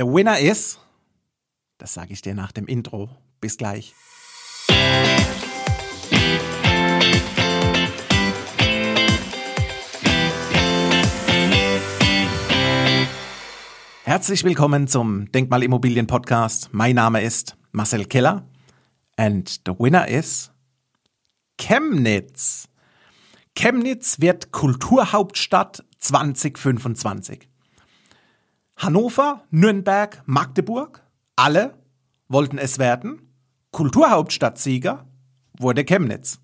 Der Winner ist, das sage ich dir nach dem Intro. Bis gleich. Herzlich willkommen zum Denkmalimmobilien Podcast. Mein Name ist Marcel Keller and the winner is Chemnitz. Chemnitz wird Kulturhauptstadt 2025. Hannover, Nürnberg, Magdeburg, alle wollten es werden. Kulturhauptstadtsieger wurde Chemnitz.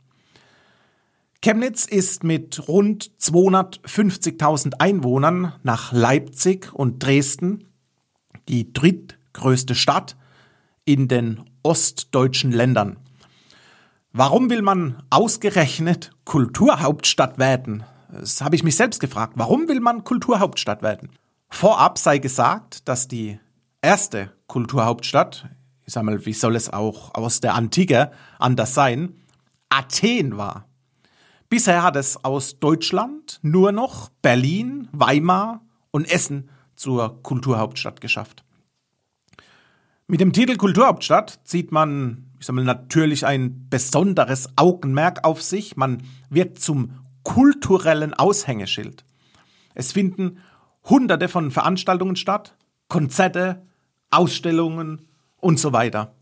Chemnitz ist mit rund 250.000 Einwohnern nach Leipzig und Dresden die drittgrößte Stadt in den ostdeutschen Ländern. Warum will man ausgerechnet Kulturhauptstadt werden? Das habe ich mich selbst gefragt. Warum will man Kulturhauptstadt werden? Vorab sei gesagt, dass die erste Kulturhauptstadt, ich sag mal, wie soll es auch aus der Antike anders sein, Athen war. Bisher hat es aus Deutschland nur noch Berlin, Weimar und Essen zur Kulturhauptstadt geschafft. Mit dem Titel Kulturhauptstadt zieht man, ich sag mal, natürlich ein besonderes Augenmerk auf sich. Man wird zum kulturellen Aushängeschild. Es finden hunderte von Veranstaltungen statt, Konzerte, Ausstellungen und so weiter.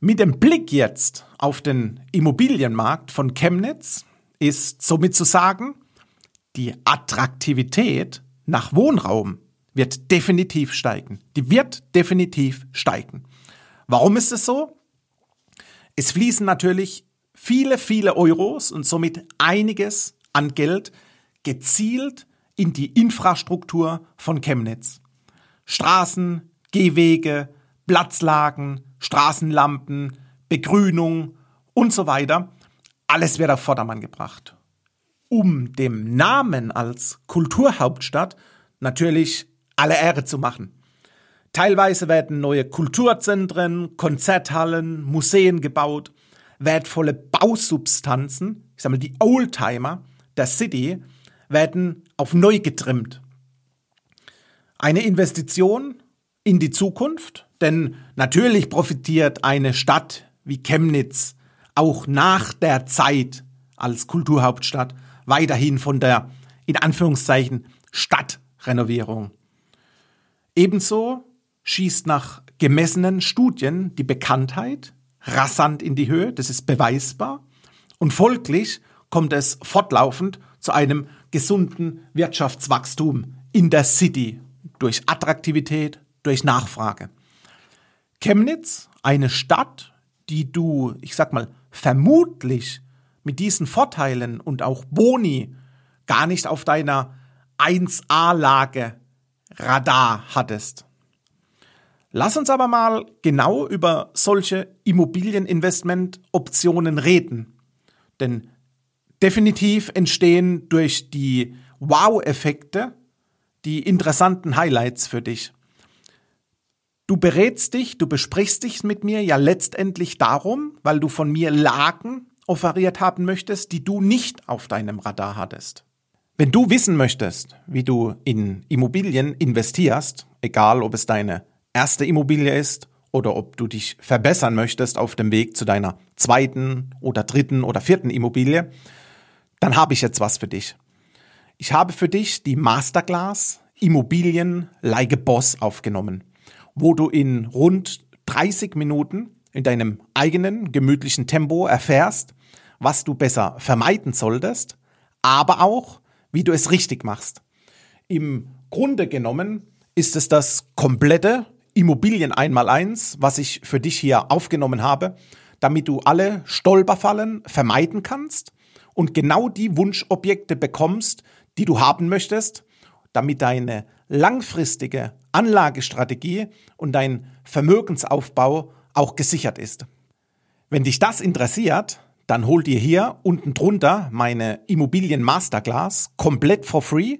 Mit dem Blick jetzt auf den Immobilienmarkt von Chemnitz ist somit zu sagen, die Attraktivität nach Wohnraum wird definitiv steigen. Die wird definitiv steigen. Warum ist es so? Es fließen natürlich viele, viele Euros und somit einiges an Geld gezielt in die Infrastruktur von Chemnitz. Straßen, Gehwege, Platzlagen, Straßenlampen, Begrünung und so weiter. Alles wird auf Vordermann gebracht. Um dem Namen als Kulturhauptstadt natürlich alle Ehre zu machen. Teilweise werden neue Kulturzentren, Konzerthallen, Museen gebaut, wertvolle Bausubstanzen, ich sage mal die Oldtimer der City, werden auf neu getrimmt. Eine Investition in die Zukunft, denn natürlich profitiert eine Stadt wie Chemnitz auch nach der Zeit als Kulturhauptstadt weiterhin von der in Anführungszeichen Stadtrenovierung. Ebenso schießt nach gemessenen Studien die Bekanntheit rasant in die Höhe, das ist beweisbar, und folglich kommt es fortlaufend zu einem gesunden Wirtschaftswachstum in der City durch Attraktivität, durch Nachfrage. Chemnitz, eine Stadt, die du, ich sag mal, vermutlich mit diesen Vorteilen und auch Boni gar nicht auf deiner 1A-Lage Radar hattest. Lass uns aber mal genau über solche Immobilieninvestment-Optionen reden. Denn definitiv entstehen durch die Wow-Effekte die interessanten Highlights für dich. Du berätst dich, du besprichst dich mit mir ja letztendlich darum, weil du von mir Lagen offeriert haben möchtest, die du nicht auf deinem Radar hattest. Wenn du wissen möchtest, wie du in Immobilien investierst, egal ob es deine erste Immobilie ist oder ob du dich verbessern möchtest auf dem Weg zu deiner zweiten oder dritten oder vierten Immobilie, dann habe ich jetzt was für dich. Ich habe für dich die Masterclass Immobilien like Boss aufgenommen, wo du in rund 30 Minuten in deinem eigenen gemütlichen Tempo erfährst, was du besser vermeiden solltest, aber auch, wie du es richtig machst. Im Grunde genommen ist es das komplette Immobilien einmal eins, was ich für dich hier aufgenommen habe, damit du alle Stolperfallen vermeiden kannst und genau die Wunschobjekte bekommst, die du haben möchtest, damit deine langfristige Anlagestrategie und dein Vermögensaufbau auch gesichert ist. Wenn dich das interessiert, dann hol dir hier unten drunter meine Immobilien Masterclass komplett for free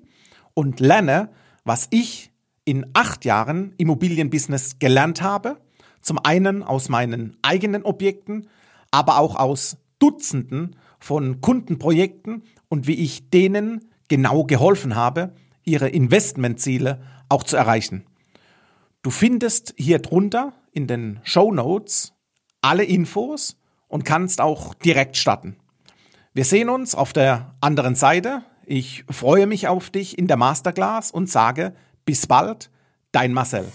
und lerne, was ich in acht Jahren Immobilienbusiness gelernt habe. Zum einen aus meinen eigenen Objekten, aber auch aus Dutzenden von Kundenprojekten und wie ich denen genau geholfen habe, ihre Investmentziele auch zu erreichen. Du findest hier drunter in den Show Notes alle Infos und kannst auch direkt starten. Wir sehen uns auf der anderen Seite. Ich freue mich auf dich in der Masterclass und sage bis bald, dein Marcel.